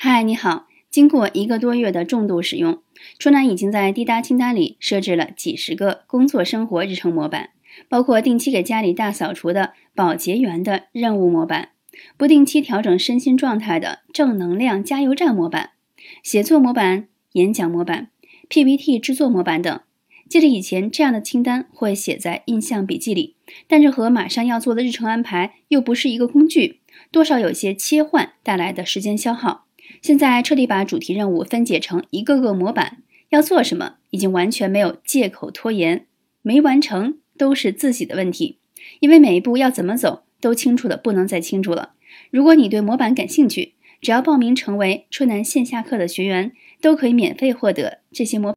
嗨，你好。经过一个多月的重度使用，春楠已经在滴答清单里设置了几十个工作生活日程模板，包括定期给家里大扫除的保洁员的任务模板，不定期调整身心状态的正能量加油站模板，写作模板、演讲模板、PPT 制作模板等。记得以前这样的清单会写在印象笔记里，但是和马上要做的日程安排又不是一个工具，多少有些切换带来的时间消耗。现在彻底把主题任务分解成一个个模板，要做什么已经完全没有借口拖延，没完成都是自己的问题，因为每一步要怎么走都清楚的不能再清楚了。如果你对模板感兴趣，只要报名成为春楠线下课的学员，都可以免费获得这些模。